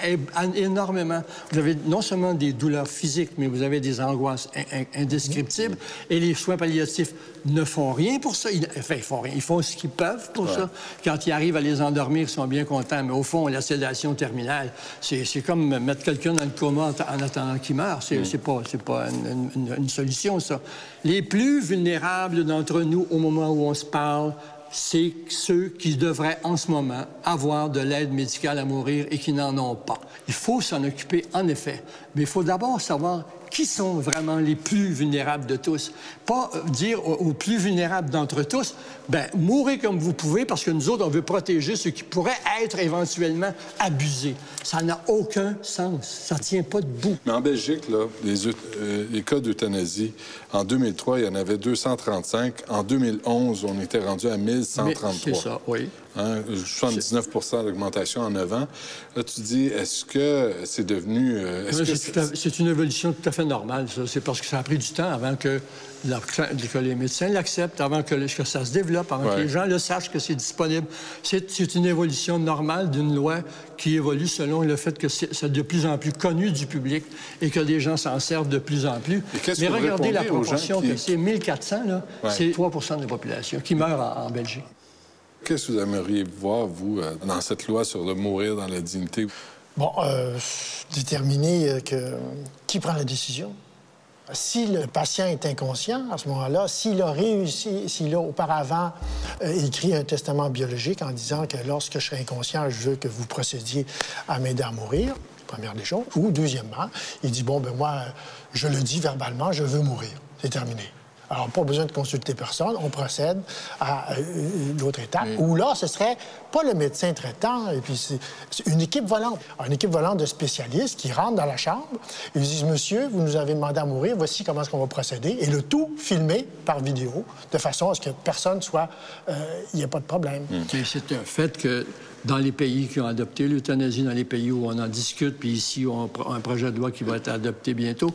énormément. Vous avez non seulement des douleurs physiques, mais vous avez des angoisses in- in- indescriptibles. Et les soins palliatifs ne font rien pour ça. Ils, enfin, ils font rien. Ils font ce qu'ils peuvent pour Ouais. ça. Quand ils arrivent à les endormir, ils sont bien contents. Mais au fond, la sédation terminale, c'est comme mettre quelqu'un dans le coma en, en attendant qu'il meure. C'est c'est pas, c'est pas une, une- une solution, ça. Les plus vulnérables d'entre nous, au moment où on parle, c'est ceux qui devraient en ce moment avoir de l'aide médicale à mourir et qui n'en ont pas. Il faut s'en occuper, en effet. Mais il faut d'abord savoir qui sont vraiment les plus vulnérables de tous? Pas euh, dire aux, plus vulnérables d'entre tous, ben mourrez comme vous pouvez parce que nous autres, on veut protéger ceux qui pourraient être éventuellement abusés. Ça n'a aucun sens. Ça tient pas debout. Mais en Belgique, là, les, euh, les cas d'euthanasie, en 2003, il y en avait 235. En 2011, on était rendu à 1133. Mais c'est ça, oui. Hein, 79 d'augmentation en 9 ans. Là, tu dis, est-ce que c'est devenu... euh, Oui, C'est une évolution tout à fait normale. C'est parce que ça a pris du temps avant que, la- que les médecins l'acceptent, avant que, ça se développe, avant que les gens le sachent que c'est disponible. C'est une évolution normale d'une loi qui évolue selon le fait que c'est de plus en plus connu du public et que les gens s'en servent de plus en plus. Mais regardez la proportion qui- que c'est 1400, là, Ouais. c'est 3 de la population qui meurt en, en Belgique. Qu'est-ce que vous aimeriez voir, vous, euh, dans cette loi sur le mourir dans la dignité? Bon, euh, déterminer euh, que, qui prend la décision. Si le patient est inconscient, à ce moment-là, s'il a réussi, s'il a auparavant écrit un testament biologique en disant que lorsque je serai inconscient, je veux que vous procédiez à m'aider à mourir, première des choses, ou deuxièmement, il dit, bon, ben moi, je le dis verbalement, je veux mourir. C'est terminé. Alors, pas besoin de consulter personne, on procède à l'autre étape, où là, ce serait pas le médecin traitant, et puis c'est une équipe volante. Alors, une équipe volante de spécialistes qui rentrent dans la chambre, ils disent, monsieur, vous nous avez demandé à mourir, voici comment est-ce qu'on va procéder, et le tout filmé par vidéo, de façon à ce que personne soit, euh, il n'y ait pas de problème. Mais c'est un fait que dans les pays qui ont adopté l'euthanasie, dans les pays où on en discute, puis ici, on a un projet de loi qui va être adopté bientôt,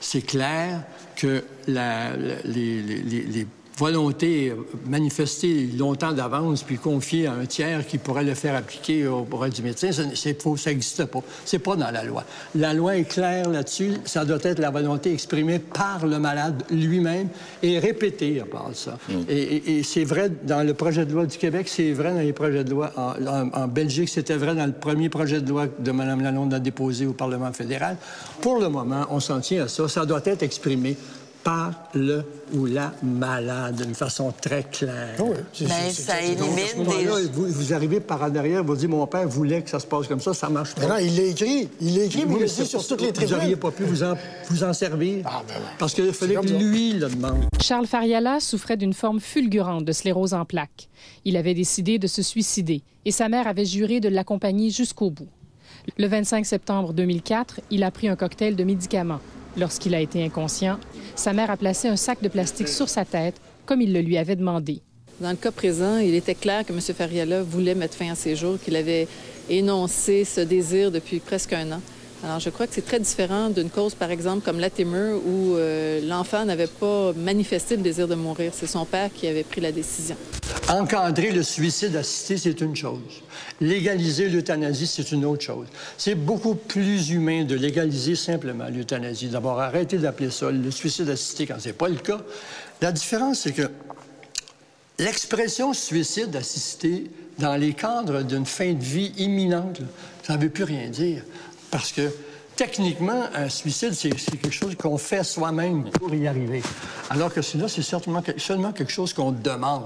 c'est clair que la- les- les volontés manifestées longtemps d'avance puis confiées à un tiers qui pourrait le faire appliquer auprès du médecin, ça- c'est faux, ça n'existe pas. C'est pas dans la loi. La loi est claire là-dessus. Ça doit être la volonté exprimée par le malade lui-même et répétée à part ça. Et, et- et c'est vrai dans le projet de loi du Québec, c'est vrai dans les projets de loi en, en- en Belgique, c'était vrai dans le premier projet de loi que Mme Lalonde a déposé au Parlement fédéral. Pour le moment, on s'en tient à ça. Ça doit être exprimé par le ou la malade d'une façon très claire. Mais ça élimine Donc, à ce moment-là, des... vous, vous arrivez par en derrière, vous dites, mon père voulait que ça se passe comme ça, ça marche pas. Mais non, il l'a écrit. Il l'a écrit, Oui, mais mais c'est dit sur toutes que les tribunes. Vous n'auriez pas pu vous en, vous en servir. Parce qu'il fallait que lui le demande. Charles Fariala souffrait d'une forme fulgurante de sclérose en plaques. Il avait décidé de se suicider et sa mère avait juré de l'accompagner jusqu'au bout. Le 25 septembre 2004, il a pris un cocktail de médicaments. Lorsqu'il a été inconscient, sa mère a placé un sac de plastique sur sa tête, comme il le lui avait demandé. Dans le cas présent, il était clair que M. Fariala voulait mettre fin à ses jours, qu'il avait énoncé ce désir depuis presque un an. Alors, je crois que c'est très différent d'une cause, par exemple, comme Latimer, où euh, l'enfant n'avait pas manifesté le désir de mourir. C'est son père qui avait pris la décision. Encadrer le suicide assisté, c'est une chose. Légaliser l'euthanasie, c'est une autre chose. C'est beaucoup plus humain de légaliser simplement l'euthanasie. D'abord, arrêter d'appeler ça le suicide assisté quand c'est pas le cas. La différence, c'est que l'expression suicide assisté dans les cadres d'une fin de vie imminente, ça ne veut plus rien dire. Parce que techniquement, un suicide, c'est quelque chose qu'on fait soi-même pour y arriver. Alors que celui-là, c'est certainement que- seulement quelque chose qu'on demande.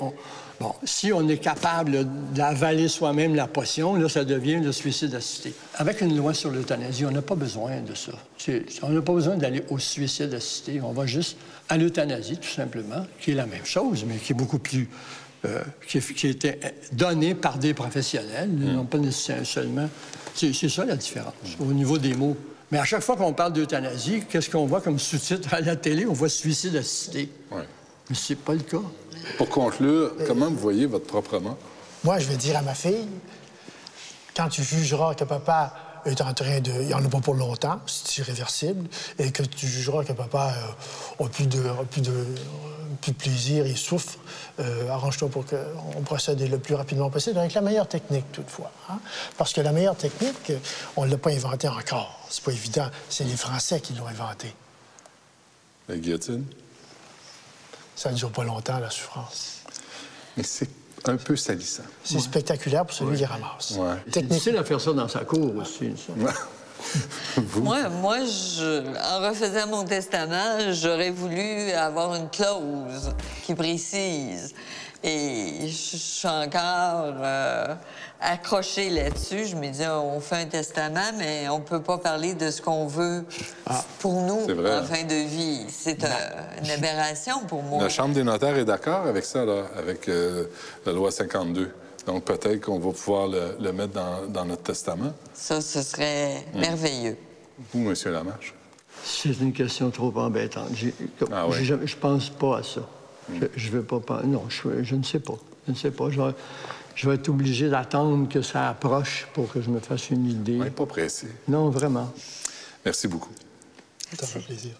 On- bon, si on est capable d'avaler soi-même la potion, là, ça devient le suicide assisté. Avec une loi sur l'euthanasie, on n'a pas besoin de ça. On n'a pas besoin d'aller au suicide assisté. On va juste à l'euthanasie, tout simplement, qui est la même chose, mais qui est beaucoup plus... euh, qui, est- qui était donné par des professionnels, non pas nécessairement seulement... C'est ça la différence, au niveau des mots. Mais à chaque fois qu'on parle d'euthanasie, qu'est-ce qu'on voit comme sous-titre à la télé? On voit suicide assisté. Ouais. Mais c'est pas le cas. Pour conclure, comment vous voyez votre propre mort? Moi, je vais dire à ma fille, quand tu jugeras que papa est en train de... Il n'y en a pas pour longtemps, c'est irréversible, et que tu jugeras que papa euh, a plus de, a plus de, plus de plaisir, il souffre, euh, arrange-toi pour qu'on procède le plus rapidement possible, avec la meilleure technique, toutefois. hein. Parce que la meilleure technique, on ne l'a pas inventée encore. C'est pas évident. C'est les Français qui l'ont inventée. La guillotine? Ça ne dure pas longtemps, la souffrance. Mais c'est un peu salissant. C'est spectaculaire pour celui qui ramasse. Ouais. C'est difficile à faire ça dans sa cour aussi. ça. Moi, moi je, en refaisant mon testament, j'aurais voulu avoir une clause qui précise. Et je je suis encore euh, accrochée là-dessus. Je me dis, on fait un testament, mais on peut pas parler de ce qu'on veut pour nous en fin de vie. C'est une aberration pour moi. La Chambre des notaires est d'accord avec ça, là, avec euh, la loi 52. Donc peut-être qu'on va pouvoir le, le mettre dans, dans notre testament. Ça, ce serait Mm. merveilleux. Vous, Monsieur Lamarche? C'est une question trop embêtante. J'ai- Ah oui. Je pense pas à ça. Je, je veux pas Non, je, je ne sais pas. Je ne sais pas. Je vais être obligé d'attendre que ça approche pour que je me fasse une idée. Pas pressé. Non, vraiment. Merci beaucoup. Ça fait plaisir.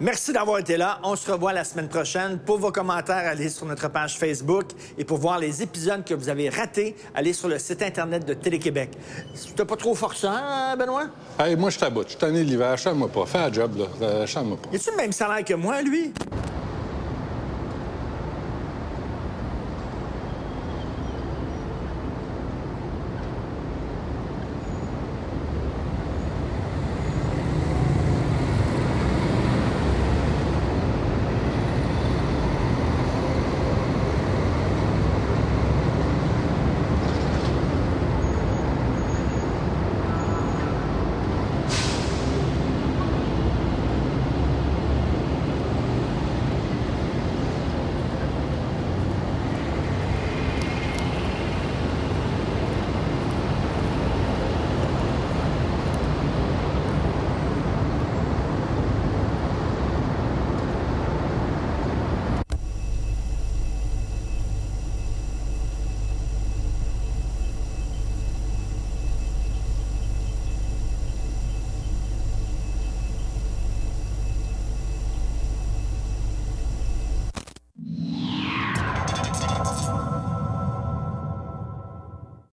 Merci d'avoir été là. On se revoit la semaine prochaine. Pour vos commentaires, allez sur notre page Facebook. Et pour voir les épisodes que vous avez ratés, allez sur le site Internet de Télé-Québec. C'était pas trop forçant, hein, Benoît? Hey, moi, je t'aboute. Je suis tanné de l'hiver. Chante-moi pas. Fais un job, là. Chante-moi pas. Y a-tu le même salaire que moi, lui?